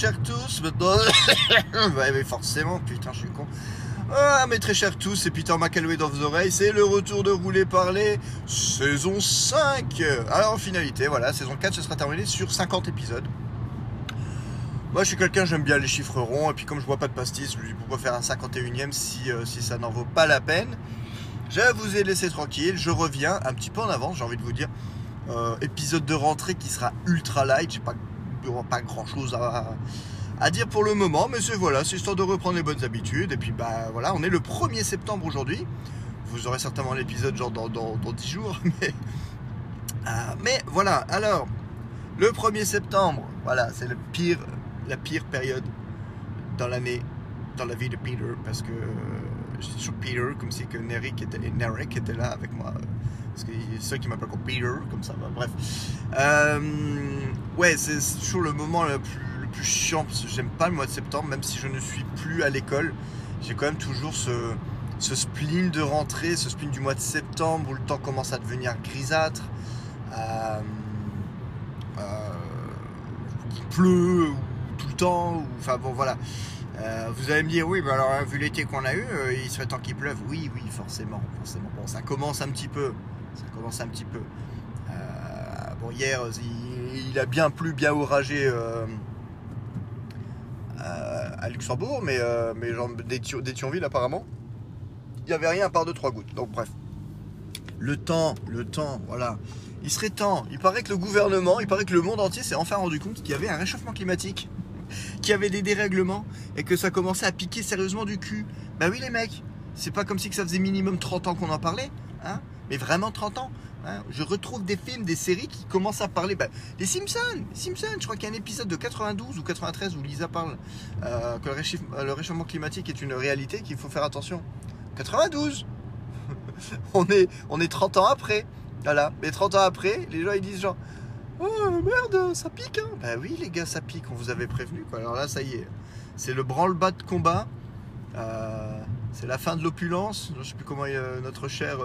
chers tous, mais forcément, putain, je suis con. Ah, mes très chers tous, c'est Peter McAlway dans vos oreilles, c'est le retour de Rouler Parler, saison 5. Alors, en finalité, voilà, saison 4, ce sera terminé sur 50 épisodes. Moi, je suis quelqu'un, j'aime bien les chiffres ronds, et puis comme je vois pas de pastis, je me dis pourquoi faire un 51ème si, euh, si ça n'en vaut pas la peine. Je vous ai laissé tranquille, je reviens un petit peu en avance, j'ai envie de vous dire. Euh, épisode de rentrée qui sera ultra light, j'ai pas, pas grand chose à, dire pour le moment, mais c'est voilà, c'est histoire de reprendre les bonnes habitudes. Et puis bah voilà, on est le 1er septembre aujourd'hui. Vous aurez certainement l'épisode genre dans, dans, 10 jours, mais, euh, mais voilà, alors, le 1er septembre, voilà, c'est le pire, la pire période dans l'année, dans la vie de Peter, parce que je suis sur Peter, comme si que Nerik était, là avec moi. Parce que ceux qui m'appellent comme Peter, comme ça, bah, bref. Euh, ouais, c'est toujours le moment le plus chiant parce que j'aime pas le mois de septembre, même si je ne suis plus à l'école. J'ai quand même toujours ce, ce spleen de rentrée, ce spleen du mois de septembre où le temps commence à devenir grisâtre. Euh, euh, il pleut tout le temps. Enfin bon voilà. Vous allez me dire oui, mais alors vu l'été qu'on a eu, il serait temps qu'il pleuve. Oui, oui, forcément, forcément. Bon, ça commence un petit peu. Ça commence un petit peu. bon, hier, il, a bien plu, bien oragé à Luxembourg, mais, euh, mais genre d'Étionville apparemment, il n'y avait rien à part de trois gouttes. Donc bref. Le temps, le temps, voilà. Il serait temps. Il paraît que le gouvernement, il paraît que le monde entier s'est enfin rendu compte qu'il y avait un réchauffement climatique, qu'il y avait des dérèglements et que ça commençait à piquer sérieusement du cul. Bah oui les mecs, c'est pas comme si que ça faisait minimum 30 ans qu'on en parlait, hein, mais vraiment 30 ans. Hein. je retrouve des films, des séries qui commencent à parler. Bah, les Simpsons, Simpsons, je crois qu'il y a un épisode de 92 ou 93 où Lisa parle euh, que le réchauffement, climatique est une réalité, qu'il faut faire attention. 92 on, est, on est 30 ans après. Voilà. Mais 30 ans après, les gens ils disent genre Oh merde, ça pique hein. Bah oui les gars, ça pique, on vous avait prévenu quoi. Alors là, ça y est. C'est le branle-bas de combat. Euh, c'est la fin de l'opulence. Je sais plus comment euh, notre cher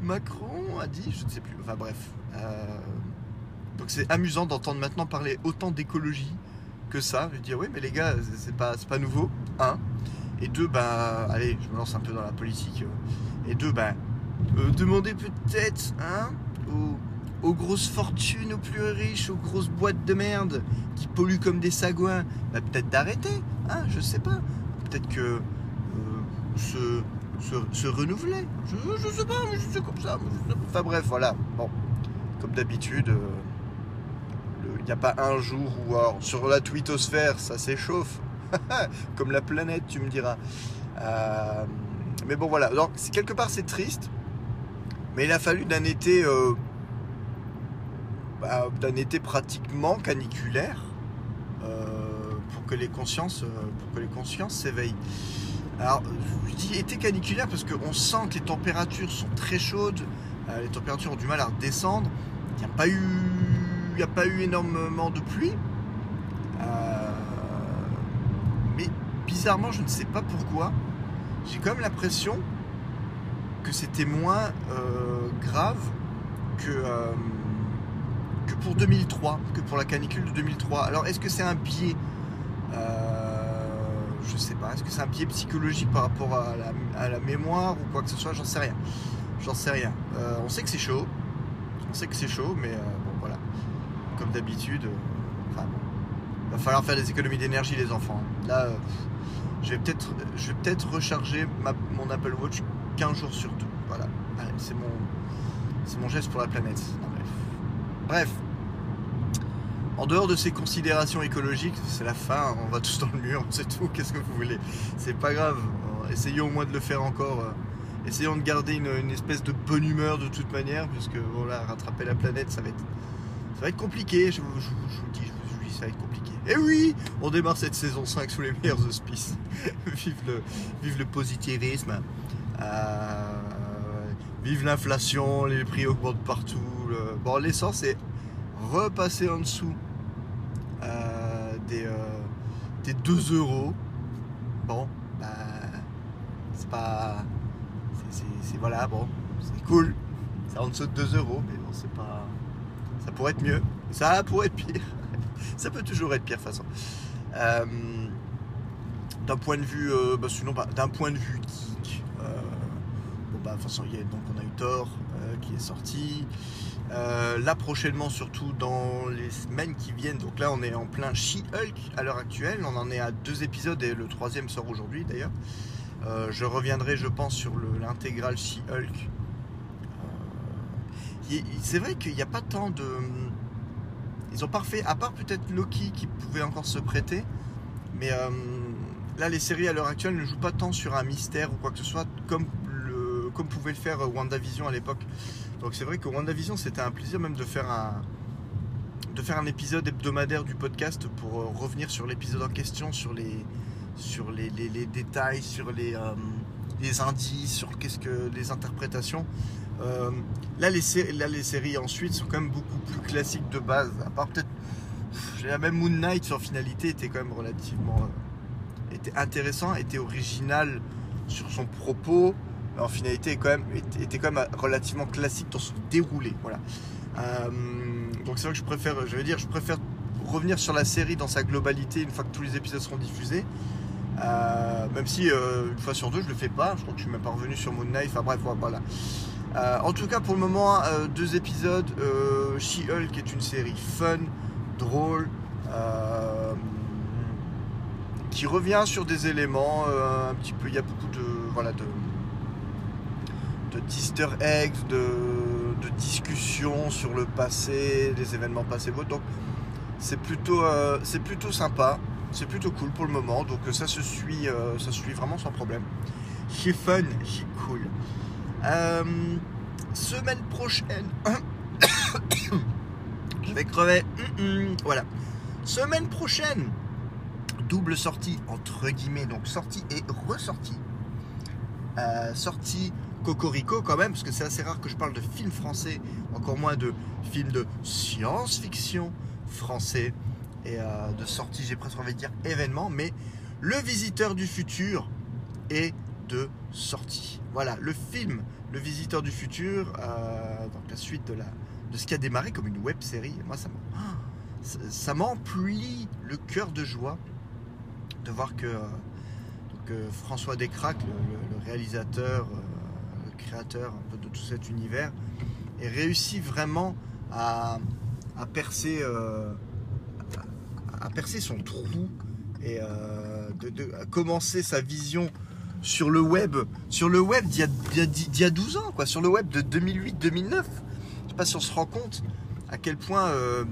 Macron a dit, je ne sais plus, enfin bref. Euh, donc c'est amusant d'entendre maintenant parler autant d'écologie que ça. Je dire, oui, mais les gars, c'est pas, pas nouveau, un. Et deux, bah, allez, je me lance un peu dans la politique. Et deux, bah, euh, demandez peut-être, hein, aux, grosses fortunes, aux plus riches, aux grosses boîtes de merde qui polluent comme des sagouins, bah, peut-être d'arrêter, hein, je sais pas. Peut-être que euh, ce se, renouveler. Je, sais pas, mais c'est comme ça. Enfin bref, voilà. Bon, comme d'habitude, euh, il n'y a pas un jour où sur la twittosphère ça s'échauffe. comme la planète, tu me diras. Euh, mais bon, voilà. Donc, quelque part, c'est triste. Mais il a fallu d'un été, euh, bah, d'un été pratiquement caniculaire pour que les consciences, pour que les consciences s'éveillent. Alors, je dis été caniculaire parce qu'on sent que les températures sont très chaudes, euh, les températures ont du mal à redescendre. Il n'y a pas eu, a pas eu énormément de pluie. Euh, mais bizarrement, je ne sais pas pourquoi, j'ai quand même l'impression que c'était moins euh, grave que, que pour 2003, que pour la canicule de 2003. Alors, est-ce que c'est un biais? Je sais pas. Est-ce que c'est un biais psychologique par rapport à la, mémoire ou quoi que ce soit? J'en sais rien. J'en sais rien. Euh, on sait que c'est chaud. On sait que c'est chaud, mais euh, bon, voilà. Comme d'habitude, euh, enfin. Va falloir faire des économies d'énergie, les enfants. Là, je vais peut-être je vais peut-être recharger mon Apple Watch 15 jours sur tout. Voilà. C'est mon, mon geste pour la planète. Bref, en dehors de ces considérations écologiques, c'est la fin, on va tous dans le mur, c'est tout, qu'est-ce que vous voulez C'est pas grave, essayons au moins de le faire encore. Euh, essayons de garder une, espèce de bonne humeur de toute manière, puisque voilà, rattraper la planète, ça va être, ça va être compliqué, je, vous je dis, ça va être compliqué. Et oui, on démarre cette saison 5 sous les meilleurs auspices. vive, le, vive le positivisme. Euh, vive l'inflation, les prix augmentent partout. Bon, l'essence est repassé en dessous euh, des, euh, des 2 euros. Bon, bah, c'est pas. C'est voilà, bon, c'est cool. C'est en dessous de 2 euros, mais bon, c'est pas. Ça pourrait être mieux. Ça pourrait être pire. Ça peut toujours être pire, de toute façon. d'un point de vue, bah, sinon, bah, d'un point de vue geek, bah, façon, donc on a eu Thor qui est sorti. là prochainement, surtout dans les semaines qui viennent. Donc là, on est en plein She-Hulk à l'heure actuelle. On en est à deux épisodes et le troisième sort aujourd'hui d'ailleurs. Euh, je reviendrai, je pense, sur l'intégrale She-Hulk. Euh, c'est vrai qu'il n'y a pas tant de. Ils ont parfait, à part peut-être Loki qui pouvait encore se prêter, mais euh, là, les séries à l'heure actuelle ne jouent pas tant sur un mystère ou quoi que ce soit, comme, comme pouvait le faire WandaVision à l'époque. Donc c'est vrai que WandaVision, c'était un plaisir même de faire un, de faire un épisode hebdomadaire du podcast pour revenir sur l'épisode en question, sur les, sur les, détails, sur les, euh, les indices, sur qu'est-ce que les interprétations. Euh, là, les les séries ensuite sont quand même beaucoup plus classiques de base. À part peut-être, même Moon Knight sur finalité était quand même relativement euh, était intéressant, était original sur son propos. En finalité, quand même, était, quand même relativement classique dans son déroulé. Voilà. donc c'est vrai que je préfère, je vais dire, je préfère revenir sur la série dans sa globalité une fois que tous les épisodes seront diffusés. Euh, même si euh, une fois sur deux je le fais pas, je crois que je suis même pas revenu sur Moon Knight, enfin bref voilà. Euh, en tout cas pour le moment deux épisodes, She-Hulk est une série fun, drôle, qui revient sur des éléments un petit peu, il y a beaucoup de voilà de de d'easter eggs, de, de, discussions sur le passé, des événements passés. Donc c'est plutôt, c'est plutôt sympa c'est plutôt cool pour le moment. Donc ça se suit, euh, ça suit vraiment sans problème. C'est fun, c'est cool. Euh, semaine prochaine. Je vais crever. Voilà. Semaine prochaine. Double sortie, entre guillemets. Donc sortie et ressortie. Euh, sortie Cocorico quand même, parce que c'est assez rare que je parle de films français, encore moins de films de science-fiction français et euh, de sortie, j'ai presque envie de dire événement, mais Le Visiteur du Futur est de sortie. Voilà, le film Le Visiteur du Futur, euh, donc la suite de, la, de ce qui a démarré comme une web série, moi ça ça m'emplit le cœur de joie de voir que, euh, François Descraques, le, réalisateur, créateur un peu de tout cet univers, ait réussi vraiment à, percer à percer son trou et euh, de, commencer sa vision sur le web, sur le web d'il y, a 12 ans, quoi, sur le web de 2008-2009. Je sais pas si on se rend compte à quel point euh,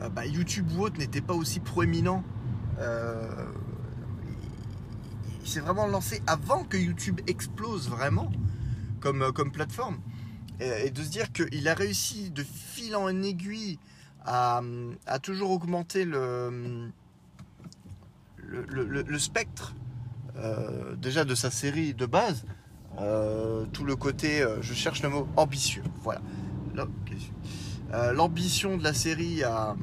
euh, bah, YouTube ou autre n'était pas aussi proéminent. il s'est vraiment lancé avant que YouTube explose vraiment comme, comme plateforme. Et, de se dire qu'il a réussi de fil en aiguille a, toujours augmenté le, le, spectre euh, déjà de sa série de base. Euh, tout le côté, euh, je cherche le mot ambitieux, voilà. L'ambition de la série a,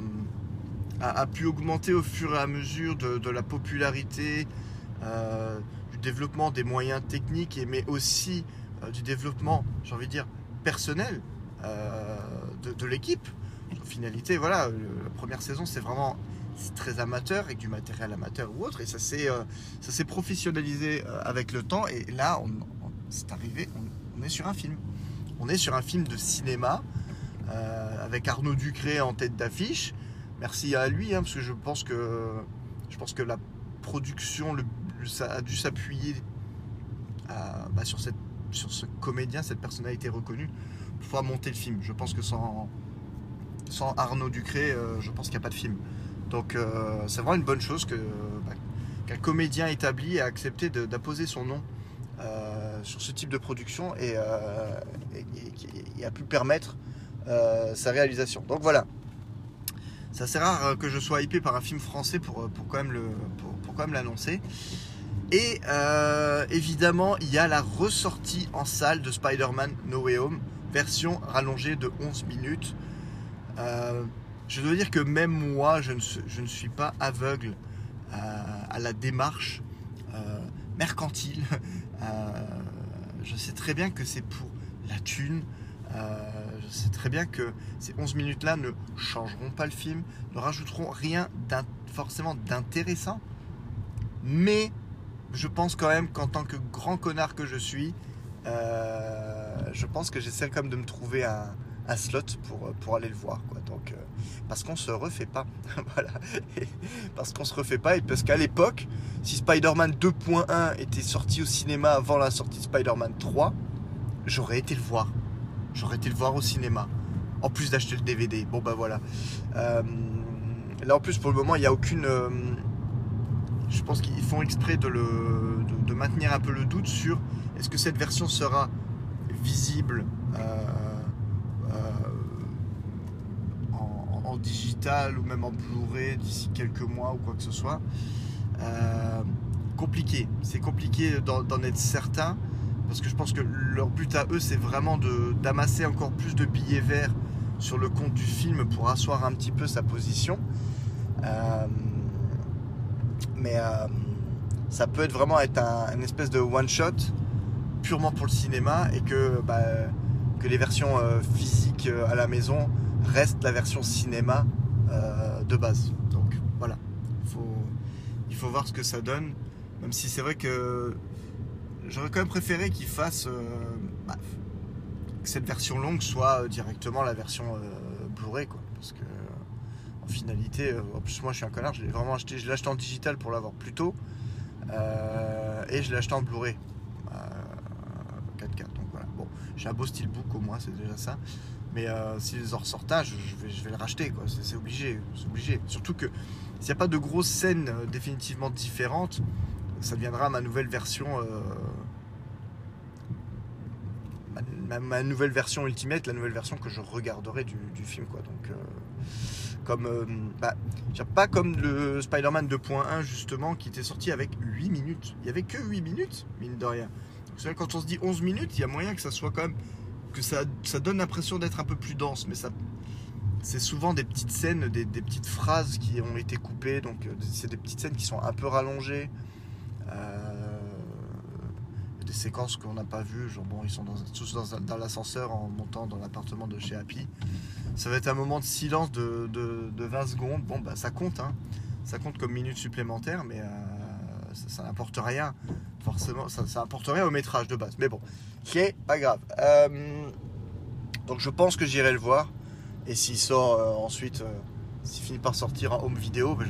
a, pu augmenter au fur et à mesure de, la popularité, du développement des moyens techniques, mais aussi du développement, j'ai envie de dire, personnel de, de l'équipe finalité, voilà, la première saison, c'est vraiment très amateur, avec du matériel amateur ou autre, et ça s'est euh, ça s'est professionnalisé euh, avec le temps, et là, on, c'est arrivé, on, est sur un film. On est sur un film de cinéma, euh, avec Arnaud Ducré en tête d'affiche. Merci à lui, hein, parce que je pense que, je pense que la production le, ça a dû s'appuyer bah, sur, cette, sur ce comédien, cette personnalité reconnue, pour pouvoir monter le film. Je pense que sans Arnaud Ducré, euh, je pense qu'il n'y a pas de film. Donc euh, c'est vraiment une bonne chose bah, qu'un comédien établi a accepté d'apposer son nom euh, sur ce type de production et, a pu permettre sa réalisation. Donc voilà. C'est assez rare que je sois hypé par un film français pour, pour quand même le, pour, quand même l'annoncer. Et évidemment, il y a la ressortie en salle de Spider-Man No Way Home, version rallongée de 11 minutes. Euh, je dois dire que même moi, je ne, suis pas aveugle euh, à, la démarche euh, mercantile. je sais très bien que c'est pour la thune. je sais très bien que ces 11 minutes-là ne changeront pas le film, ne rajouteront rien forcément d'intéressant. Mais je pense quand même qu'en tant que grand connard que je suis, euh, je pense que j'essaie quand même de me trouver un, slot pour, pour aller le voir. Quoi. Donc, euh, parce qu'on se refait pas. voilà. Parce qu'on se refait pas et parce qu'à l'époque, si Spider-Man 2.1 était sorti au cinéma avant la sortie de Spider-Man 3, j'aurais été le voir. J'aurais été le voir au cinéma. En plus d'acheter le DVD. Bon bah voilà. Euh, là en plus pour le moment il n'y a aucune... je pense qu'ils font exprès de, le, de, maintenir un peu le doute sur est-ce que cette version sera visible euh, euh, en, digital ou même en Blu-ray d'ici quelques mois ou quoi que ce soit. Euh, compliqué, c'est compliqué d'en être certain parce que je pense que leur but à eux c'est vraiment d'amasser encore plus de billets verts sur le compte du film pour asseoir un petit peu sa position. Mais euh, ça peut être vraiment être un, espèce de one shot purement pour le cinéma et que, bah, que les versions euh, physiques euh, à la maison restent la version cinéma de base. Donc voilà, il faut, il faut voir ce que ça donne. Même si c'est vrai que j'aurais quand même préféré qu'ils fassent bah, que cette version longue soit directement la version Blu-ray quoi. Parce que finalité, euh, en plus moi je suis un connard, je l'ai vraiment acheté, je l'ai acheté en digital pour l'avoir plus tôt. Euh, et je l'ai acheté en Blu-ray. euh, 4K. Donc voilà. Bon, j'ai un beau steelbook au moins, c'est déjà ça. Mais euh, s'ils en ressortent je, je vais, je vais le racheter. quoi. C'est obligé. C'est obligé. Surtout que s'il n'y a pas de grosses scènes euh, définitivement différentes, ça deviendra ma nouvelle version. euh, ma, nouvelle version Ultimate, la nouvelle version que je regarderai du, du film. Quoi. Donc, euh, euh, bah, pas comme le Spider-Man 2.1 justement qui était sorti avec 8 minutes. Il y avait que 8 minutes, mine de rien. Quand on se dit 11 minutes, il y a moyen que ça soit quand même que ça, ça donne l'impression d'être un peu plus dense, mais ça c'est souvent des petites scènes, des, des petites phrases qui ont été coupées, donc euh, c'est des petites scènes qui sont un peu rallongées. Euh, des séquences qu'on n'a pas vues, genre bon, ils sont tous dans, l'ascenseur en montant dans l'appartement de chez Happy. Ça va être un moment de silence de, de- de 20 secondes. Bon, bah ça compte, hein. ça compte comme minute supplémentaire, mais euh, ça, n'apporte rien. Forcément, ça, ça rien au métrage de base. Mais bon, c'est pas grave. Euh, donc je pense que j'irai le voir. Et s'il sort euh, ensuite, s'il finit par sortir en home vidéo, ben,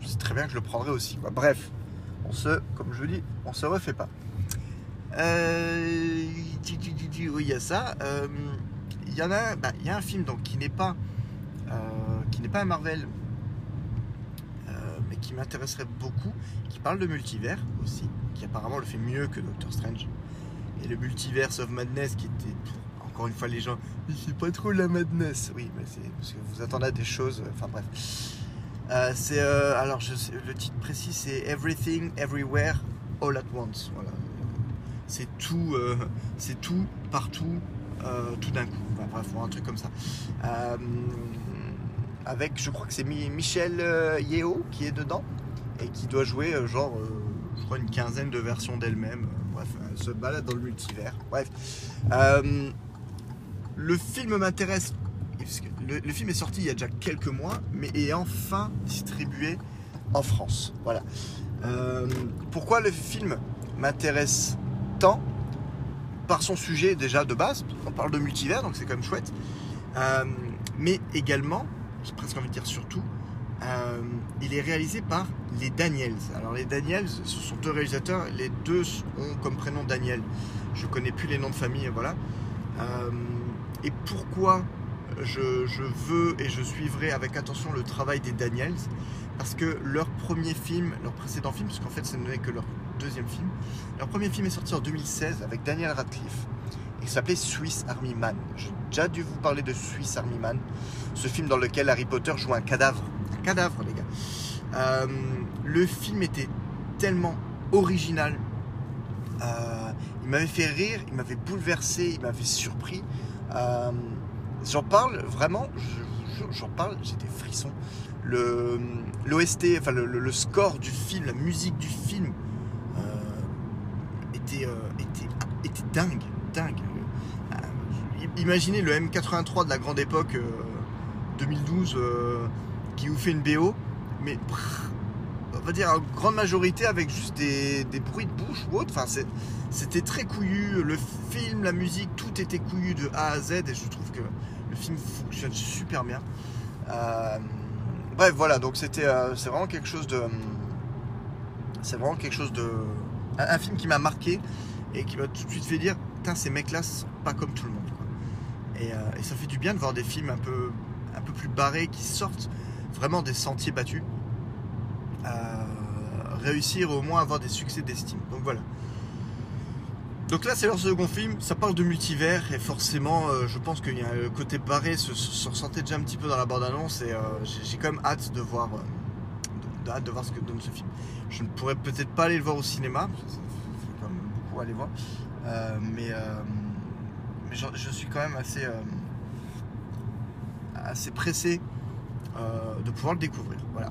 je, sais très bien que je le prendrai aussi. Bref, on se, comme je vous dis, on se refait pas. Euh, oui, il y a ça. Euh, Il y a, bah, y a un film donc qui n'est pas, euh, pas un Marvel, euh, mais qui m'intéresserait beaucoup, qui parle de multivers aussi, qui apparemment le fait mieux que Doctor Strange. Et le Multiverse of Madness qui était, encore une fois, les gens, fait pas trop la madness. Oui, mais c'est parce que vous attendez à des choses, enfin bref. C'est, alors le titre précis c'est Everything, Everywhere, All at Once. Voilà. C'est tout, euh, c'est tout, partout, euh, tout d'un coup. Enfin, bref, un truc comme ça. Euh, avec, je crois que c'est Mi- Michel Yeo qui est dedans et qui doit jouer genre, je crois une quinzaine de versions d'elle-même. Bref, elle se balade dans le multivers. Bref, le film m'intéresse. Le, film est sorti il y a déjà quelques mois, mais est enfin distribué en France. Voilà. Pourquoi le film m'intéresse Par son sujet déjà de base. On parle de multivers, donc c'est quand même chouette. Euh, mais également, j'ai presque envie de dire surtout, euh, il est réalisé par les Daniels. Alors les Daniels, ce sont deux réalisateurs, les deux ont comme prénom Daniel. Je connais plus les noms de famille, voilà. Euh, et pourquoi je, je veux et je suivrai avec attention le travail des Daniels? Parce que leur premier film, leur précédent film, puisqu'en fait ce n'est que leur deuxième film, leur premier film est sorti en 2016 avec Daniel Radcliffe. Il s'appelait Swiss Army Man. J'ai déjà dû vous parler de Swiss Army Man, ce film dans lequel Harry Potter joue un cadavre. Un cadavre, les gars. Euh, le film était tellement original. Euh, il m'avait fait rire, il m'avait bouleversé, il m'avait surpris. Euh, j'en parle vraiment, j'en parle, j'ai des frissons. L'OST, enfin le, score du film, la musique du film était, euh, était, était dingue, dingue. Euh, imaginez le M83 de la grande époque euh, 2012 euh, qui vous fait une BO mais on va dire en grande majorité avec juste des, bruits de bouche ou autre. Enfin, c'était très couillu. Le film, la musique, tout était couillu de A à Z et je trouve que le film fonctionne super bien. Bref, voilà, donc c'était, vraiment quelque chose de, c'est vraiment quelque chose de, un, film qui m'a marqué et qui m'a tout de suite fait dire, putain, ces mecs-là sont pas comme tout le monde. Et, euh, et, ça fait du bien de voir des films un peu, plus barrés qui sortent vraiment des sentiers battus réussir au moins à avoir des succès d'estime. Donc voilà. Donc là, c'est leur second film. Ça parle de multivers et forcément, euh, je pense qu'il y a le côté barré se, ressentait déjà un petit peu dans la bande-annonce et euh, j'ai quand même hâte de voir, euh, de, voir ce que donne ce film. Je ne pourrais peut-être pas aller le voir au cinéma, faut quand même beaucoup aller voir, mais, mais je, suis quand même assez, assez pressé de pouvoir le découvrir. Voilà.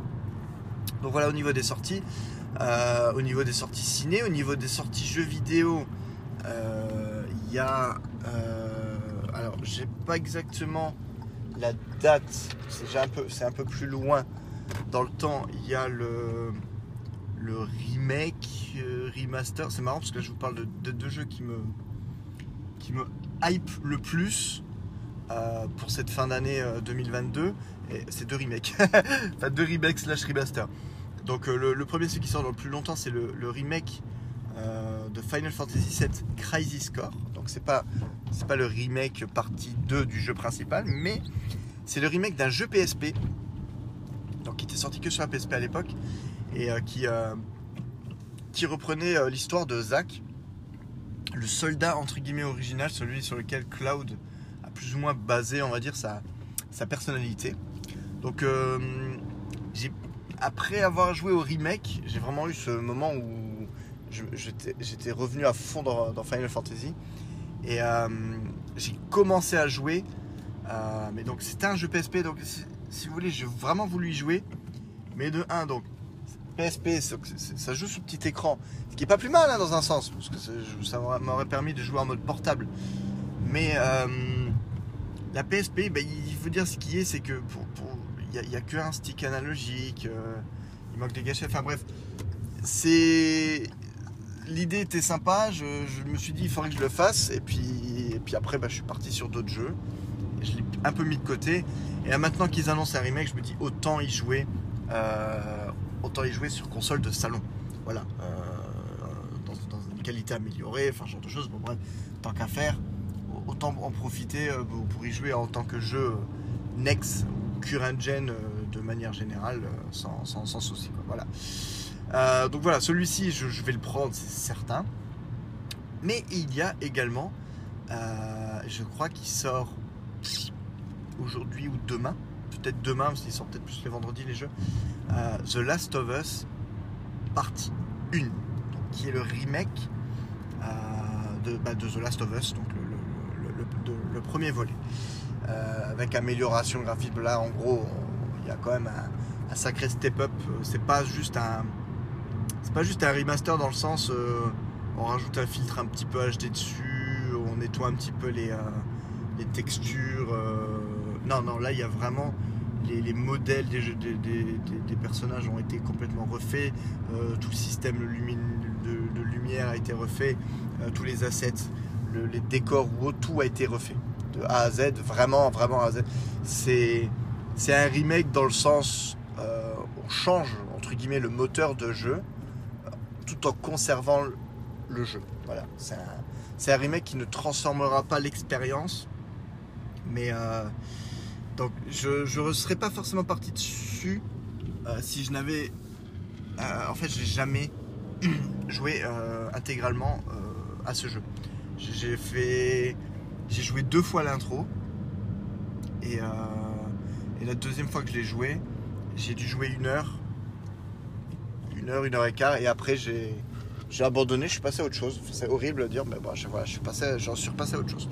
Donc voilà au niveau des sorties. Euh, au niveau des sorties ciné, au niveau des sorties jeux vidéo, euh, il y a. Euh, alors, j'ai pas exactement la date, c'est un, un peu plus loin dans le temps. Il y a le, remake, remaster. C'est marrant parce que je vous parle de, deux jeux qui me, qui me hype le plus. pour cette fin d'année 2022 et c'est deux remakes enfin deux remakes slash remaster donc euh, le, premier, ce qui sort dans le plus longtemps, c'est le, remake euh, de Final Fantasy VII Crisis Core. Donc c'est pas c'est pas le remake partie 2 du jeu principal, mais c'est le remake d'un jeu PSP, sorti que sur la PSP à l'époque et euh, qui qui reprenait l'histoire de Zack, le soldat entre guillemets original, celui sur lequel Cloud a plus ou moins basé, on va dire, sa, sa personnalité. Donc après avoir joué au remake, j'ai vraiment eu ce moment où j'étais revenu à fond dans, Final Fantasy. Et euh, j'ai commencé à jouer. Euh, mais donc c'était un jeu PSP. Donc si, vous voulez, j'ai vraiment voulu y jouer. Mais de 1, donc PSP, ça joue sur petit écran. Ce qui est pas plus mal hein, dans un sens. Parce que ça m'aurait permis de jouer en mode portable. Mais euh, la PSP, ben, il faut dire ce qui est, c'est que il n'y a, qu'un stick analogique, euh, il manque des gâchettes, enfin bref. C'est. L'idée était sympa, je, me suis dit il faudrait que je le fasse, et puis, et puis après bah, je suis parti sur d'autres jeux. je l'ai un peu mis de côté. Et maintenant qu'ils annoncent un remake, je me dis autant y jouer, autant y jouer sur console de salon. Voilà. Euh, dans, une qualité améliorée, enfin genre de choses. Bon bref, tant qu'à faire, autant en profiter pour y jouer en tant que jeu next current gen euh, de manière générale euh, sans, souci. Voilà. Euh, donc voilà, celui-ci, je, vais le prendre, c'est certain. Mais il y a également, je crois qu'il sort aujourd'hui ou demain, peut-être demain, parce qu'il sort peut-être plus les vendredis les jeux, The Last of Us, partie 1, qui est le remake de, bah, de, The Last of Us, donc le, premier volet. Euh, avec amélioration graphique. Là, en gros, il y a quand même un, sacré step-up. C'est pas juste un, c'est pas juste un remaster dans le sens, euh, on rajoute un filtre un petit peu HD dessus, on nettoie un petit peu euh, les textures. Non, non, là, il y a vraiment les, modèles des, personnages ont été complètement refaits, tout le système de, lumière a été refait, tous les assets, les décors, tout a été refait de A à Z, vraiment, vraiment A à Z. C'est, un remake dans le sens, euh, on change, entre guillemets, le moteur de jeu, euh, tout en conservant le jeu. Voilà, c'est un, remake qui ne transformera pas l'expérience, mais euh, donc je ne serais pas forcément parti dessus si je n'avais, en fait, j'ai jamais joué intégralement à ce jeu. J'ai fait j'ai joué deux fois l'intro. Et, euh, la deuxième fois que je l'ai joué, j'ai dû jouer une heure. Une heure, une heure et quart. Et après, j'ai, abandonné, je suis passé à autre chose. C'est horrible de dire, mais bon, je, je suis passé, j'en suis repassé à autre chose.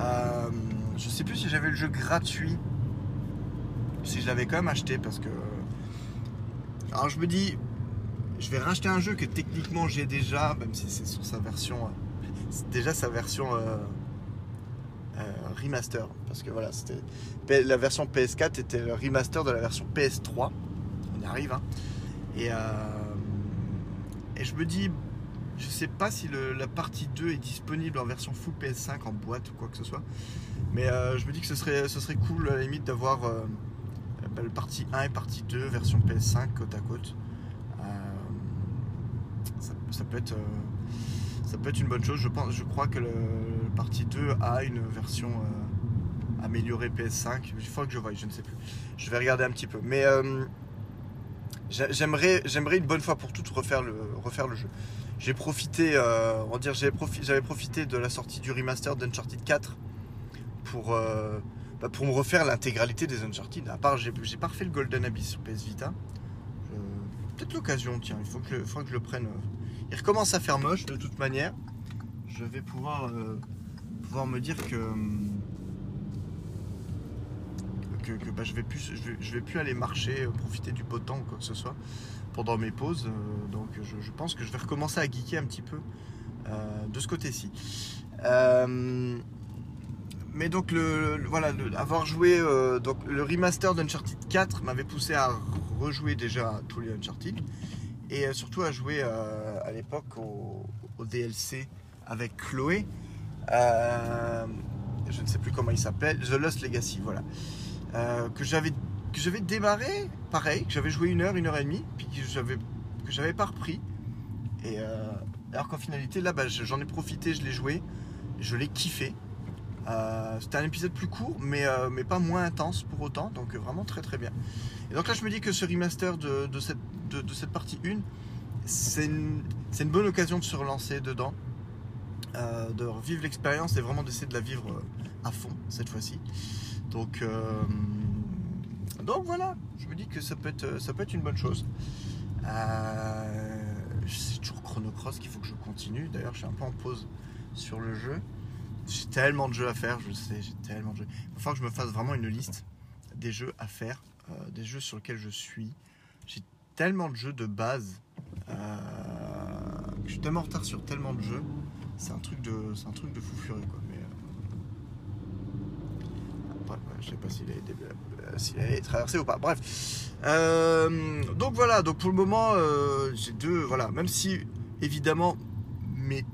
Euh, je sais plus si j'avais le jeu gratuit. Si je l'avais quand même acheté parce que. Alors je me dis, je vais racheter un jeu que techniquement j'ai déjà, même si c'est sur sa version. C'est déjà sa version. Euh, remaster. Parce que voilà, c'était la version PS4 était le remaster de la version PS3. y arrive. hein. Et, euh, et je me dis, je sais pas si le- la partie 2 est disponible en version full PS5 en boîte ou quoi que ce soit. Mais euh, je me dis que ce serait, ce serait cool à la limite d'avoir partie 1 et partie 2 version PS5 côte à côte. Euh, ça, peut être, euh, ça peut être une bonne chose. Je, pense, je crois que le, partie 2 a une version euh, améliorée PS5. Il faut que je voie, je ne sais plus. Je vais regarder un petit peu. Mais j'a- j'aimerais, j'aimerais une bonne fois pour toutes refaire le, refaire le jeu. J'ai profité, on va dire, j'avais profi- j'avais profité de la sortie du remaster d'Uncharted 4 pour, bah, pour me refaire l'intégralité des Uncharted. À part, j'ai pas refait le Golden Abyss sur PS Vita. Je- Peut-être l'occasion, tiens, il faut que, il faudra que je le prenne. euh. Il recommence à faire moche de toute manière. Je vais pouvoir, euh, pouvoir me dire que. hum, Que, bah, je, vais plus, je, vais, je plus aller marcher, euh, profiter du beau temps ou quoi que ce soit pendant mes pauses. donc je, je pense que je vais recommencer à geeker un petit peu de ce côté-ci. Euh, mais donc le, voilà, avoir joué euh, donc le remaster d'Uncharted 4 m'avait poussé à rejouer déjà tous les Uncharted et euh, surtout à jouer euh, à l'époque au, DLC avec Chloé. Je ne sais plus comment il s'appelle, The Lost Legacy, voilà. Que j'avais que j'avais démarré pareil, que j'avais joué une heure, une heure et demie, puis que j'avais que j'avais pas repris. Et alors qu'en finalité là, bah, j'en ai profité, je l'ai joué, je l'ai kiffé. Euh, C'était un épisode plus court, mais, euh, mais pas moins intense pour autant, donc vraiment très très bien. Et donc là, je me dis que ce remaster de, cette, de, cette partie 1, c'est une, une bonne occasion de se relancer dedans, euh, de revivre l'expérience et vraiment d'essayer de la vivre à fond cette fois-ci. Donc, donc voilà, je me dis que ça peut être, ça peut être une bonne chose. C'est toujours Chrono Cross qu'il faut que je continue. D'ailleurs, je suis un peu en pause sur le jeu. J'ai tellement de jeux à faire, je sais, j'ai tellement de jeux. Il va falloir que je me fasse vraiment une liste des jeux à faire, euh, des jeux sur lesquels je suis. J'ai tellement de jeux de base. euh, je suis tellement en retard sur tellement de jeux. C'est un truc de, c'est un truc de fou furieux quoi. Mais euh, après, je sais pas s'il a, été- euh, s'il traversé ou pas. Bref. Donc voilà. Donc pour le moment, j'ai deux. Voilà. Même si évidemment, mes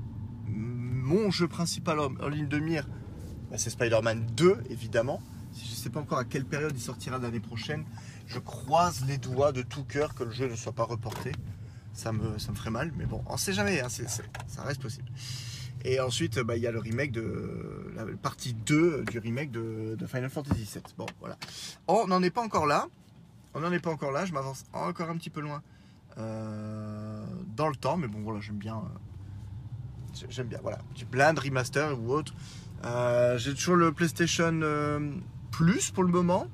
mon jeu principal en, ligne de mire, bah, c'est Spider-Man 2, évidemment. Je ne sais pas encore à quelle période il sortira l'année prochaine. Je croise les doigts de tout cœur que le jeu ne soit pas reporté. Ça me, ça ferait mal, mais bon, on sait jamais, hein, ça reste possible. Et ensuite, bah, il y a le remake de. la partie 2 du remake de, Final Fantasy VII. Bon, voilà. On n'en est pas encore là. On n'en est pas encore là. Je m'avance encore un petit peu loin euh, dans le temps, mais bon, voilà, j'aime bien. J'aime bien, voilà. Du blind remaster ou autre. Euh, j'ai toujours le PlayStation euh, Plus pour le moment.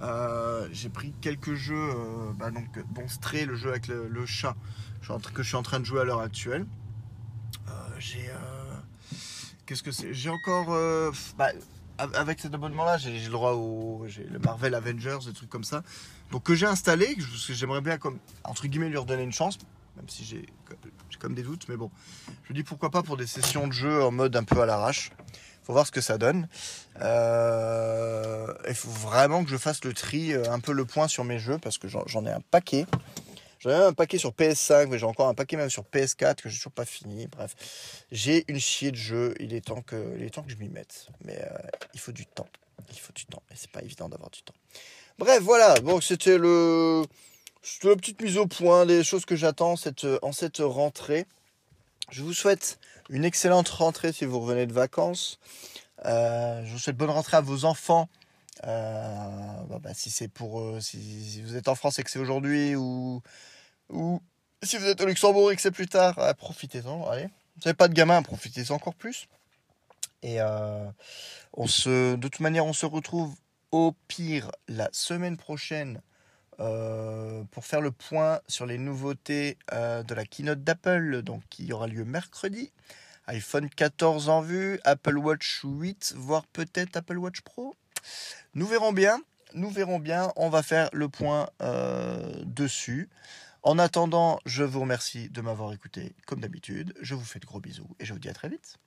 Euh, j'ai pris quelques jeux, bah donc, dont Stray, le jeu avec le, chat, que je suis en train de jouer à l'heure actuelle. J'ai. Qu'est-ce que c'est? J'ai encore. bah, av- avec cet abonnement-là, j'ai le droit au. Le Marvel Avengers, des trucs comme ça. Donc que j'ai installé, parce que j'aimerais bien, comme, entre guillemets, lui redonner une chance, même si j'ai comme des doutes, mais bon. Je dis pourquoi pas pour des sessions de jeu en mode un peu à l'arrache. Faut voir ce que ça donne. Euh, Il faut vraiment que je fasse le tri, euh, un peu le point sur mes jeux, parce que j'en ai un paquet. J'en ai un paquet sur PS5, mais j'ai encore un paquet même sur PS4 que j'ai toujours pas fini. Bref, j'ai une chier de jeux. Il est temps que, il est temps que je m'y mette. Mais euh, il faut du temps. Il faut du temps. Et c'est pas évident d'avoir du temps. Bref, voilà. Bon, c'était le, c'était la petite mise au point des choses que j'attends cette, en cette rentrée. Je vous souhaite une excellente rentrée si vous revenez de vacances. Euh, je vous souhaite bonne rentrée à vos enfants. Euh, bah, bah, si c'est pour euh, si, vous êtes en France et que c'est aujourd'hui ou ou si vous êtes au Luxembourg et que c'est plus tard, euh, profitez-en. Allez, vous n'avez pas de gamin, profitez-en encore plus. Et euh, on se, de toute manière, on se retrouve au pire la semaine prochaine euh, pour faire le point sur les nouveautés euh, de la keynote d'Apple, donc qui aura lieu mercredi. iPhone 14 en vue, Apple Watch 8, voire peut-être Apple Watch Pro. Nous verrons bien. Nous verrons bien. On va faire le point euh, dessus. En attendant, je vous remercie de m'avoir écouté comme d'habitude. Je vous fais de gros bisous et je vous dis à très vite.